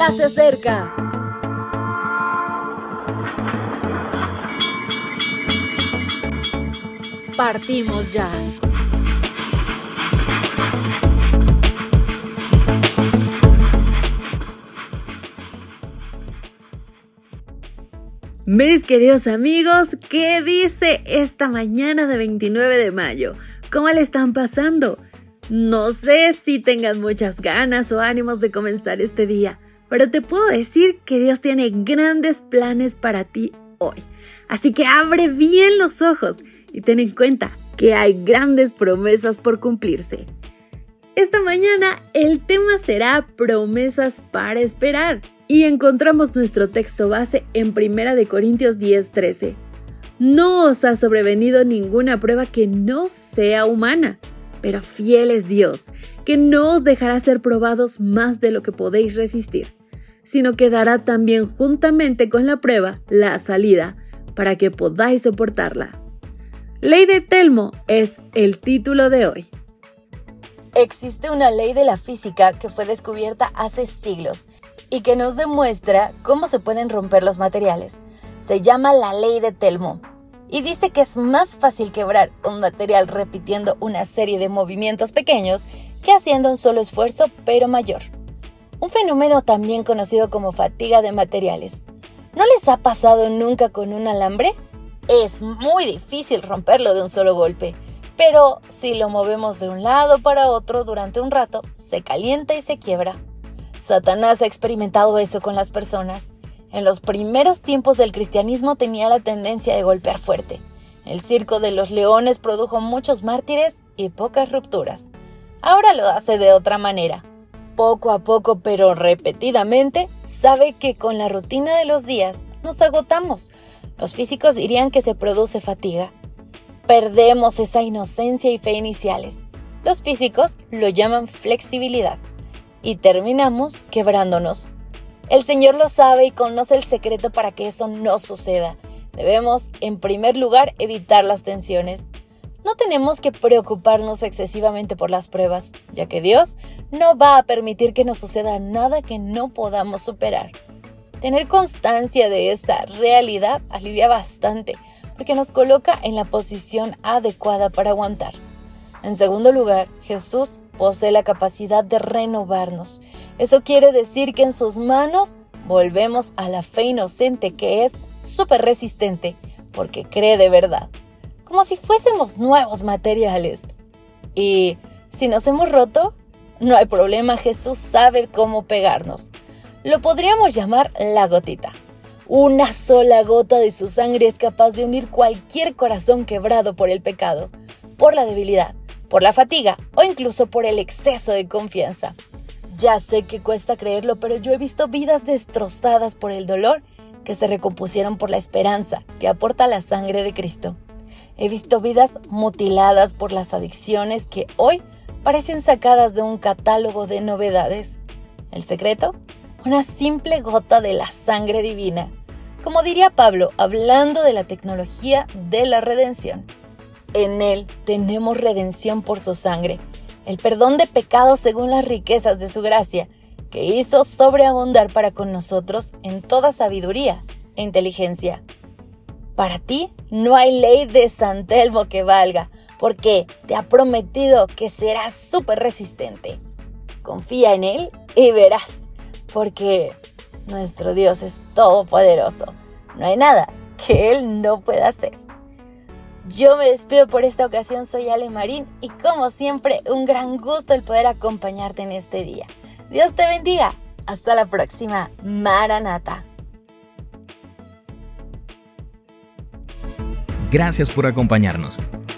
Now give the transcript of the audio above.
ya se acerca. Partimos ya. Mis queridos amigos, ¿qué dice esta mañana de 29 de mayo? ¿Cómo le están pasando? No sé si tengan muchas ganas o ánimos de comenzar este día, pero te puedo decir que Dios tiene grandes planes para ti hoy. Así que abre bien los ojos y ten en cuenta que hay grandes promesas por cumplirse. Esta mañana el tema será promesas para esperar y encontramos nuestro texto base en 1 de Corintios 10:13. No os ha sobrevenido ninguna prueba que no sea humana, pero fiel es Dios, que no os dejará ser probados más de lo que podéis resistir, sino que dará también juntamente con la prueba la salida, para que podáis soportarla. Ley de Telmo es el título de hoy. Existe una ley de la física que fue descubierta hace siglos y que nos demuestra cómo se pueden romper los materiales. Se llama la ley de Telmo y dice que es más fácil quebrar un material repitiendo una serie de movimientos pequeños que haciendo un solo esfuerzo pero mayor. Un fenómeno también conocido como fatiga de materiales. ¿No les ha pasado nunca con un alambre? Es muy difícil romperlo de un solo golpe, pero si lo movemos de un lado para otro durante un rato, se calienta y se quiebra. Satanás ha experimentado eso con las personas. En los primeros tiempos del cristianismo tenía la tendencia de golpear fuerte. El circo de los leones produjo muchos mártires y pocas rupturas. Ahora lo hace de otra manera. Poco a poco, pero repetidamente, sabe que con la rutina de los días nos agotamos. Los físicos dirían que se produce fatiga. Perdemos esa inocencia y fe iniciales. Los físicos lo llaman flexibilidad y terminamos quebrándonos. El Señor lo sabe y conoce el secreto para que eso no suceda. Debemos, en primer lugar, evitar las tensiones. No tenemos que preocuparnos excesivamente por las pruebas, ya que Dios no va a permitir que nos suceda nada que no podamos superar. Tener constancia de esta realidad alivia bastante, porque nos coloca en la posición adecuada para aguantar. En segundo lugar, Jesús posee la capacidad de renovarnos. Eso quiere decir que en sus manos volvemos a la fe inocente que es súper resistente, porque cree de verdad, como si fuésemos nuevos materiales. Y si nos hemos roto, no hay problema, Jesús sabe cómo pegarnos. Lo podríamos llamar la gotita. Una sola gota de su sangre es capaz de unir cualquier corazón quebrado por el pecado, por la debilidad, por la fatiga o incluso por el exceso de confianza. Ya sé que cuesta creerlo, pero yo he visto vidas destrozadas por el dolor que se recompusieron por la esperanza que aporta la sangre de Cristo. He visto vidas mutiladas por las adicciones que hoy parecen sacadas de un catálogo de novedades. ¿El secreto? Una simple gota de la sangre divina. Como diría Pablo, hablando de la tecnología de la redención. En Él tenemos redención por su sangre, el perdón de pecados según las riquezas de su gracia, que hizo sobreabundar para con nosotros en toda sabiduría e inteligencia. Para ti no hay ley de San Telmo que valga, porque te ha prometido que serás súper resistente. Confía en Él y verás, porque nuestro Dios es todopoderoso. No hay nada que Él no pueda hacer. Yo me despido por esta ocasión, soy Ale Marín y como siempre un gran gusto el poder acompañarte en este día. Dios te bendiga. Hasta la próxima. Maranata. Gracias por acompañarnos.